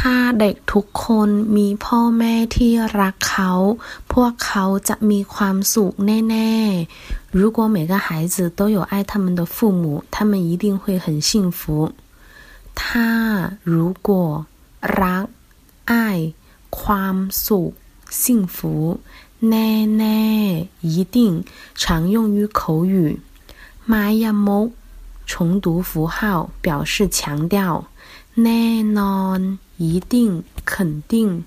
ถ้าเด็กทุกคนมีพ่อแม่ที่รักเขา พวกเขาจะมีความสุขแน่ๆ如果每个孩子都有爱他们的父母他们一定会很幸福ถ้า如果รัก爱ความสุข幸福แน่ๆ一定常用于口语มายามก重读符号表示强调 แน่นอน一定肯定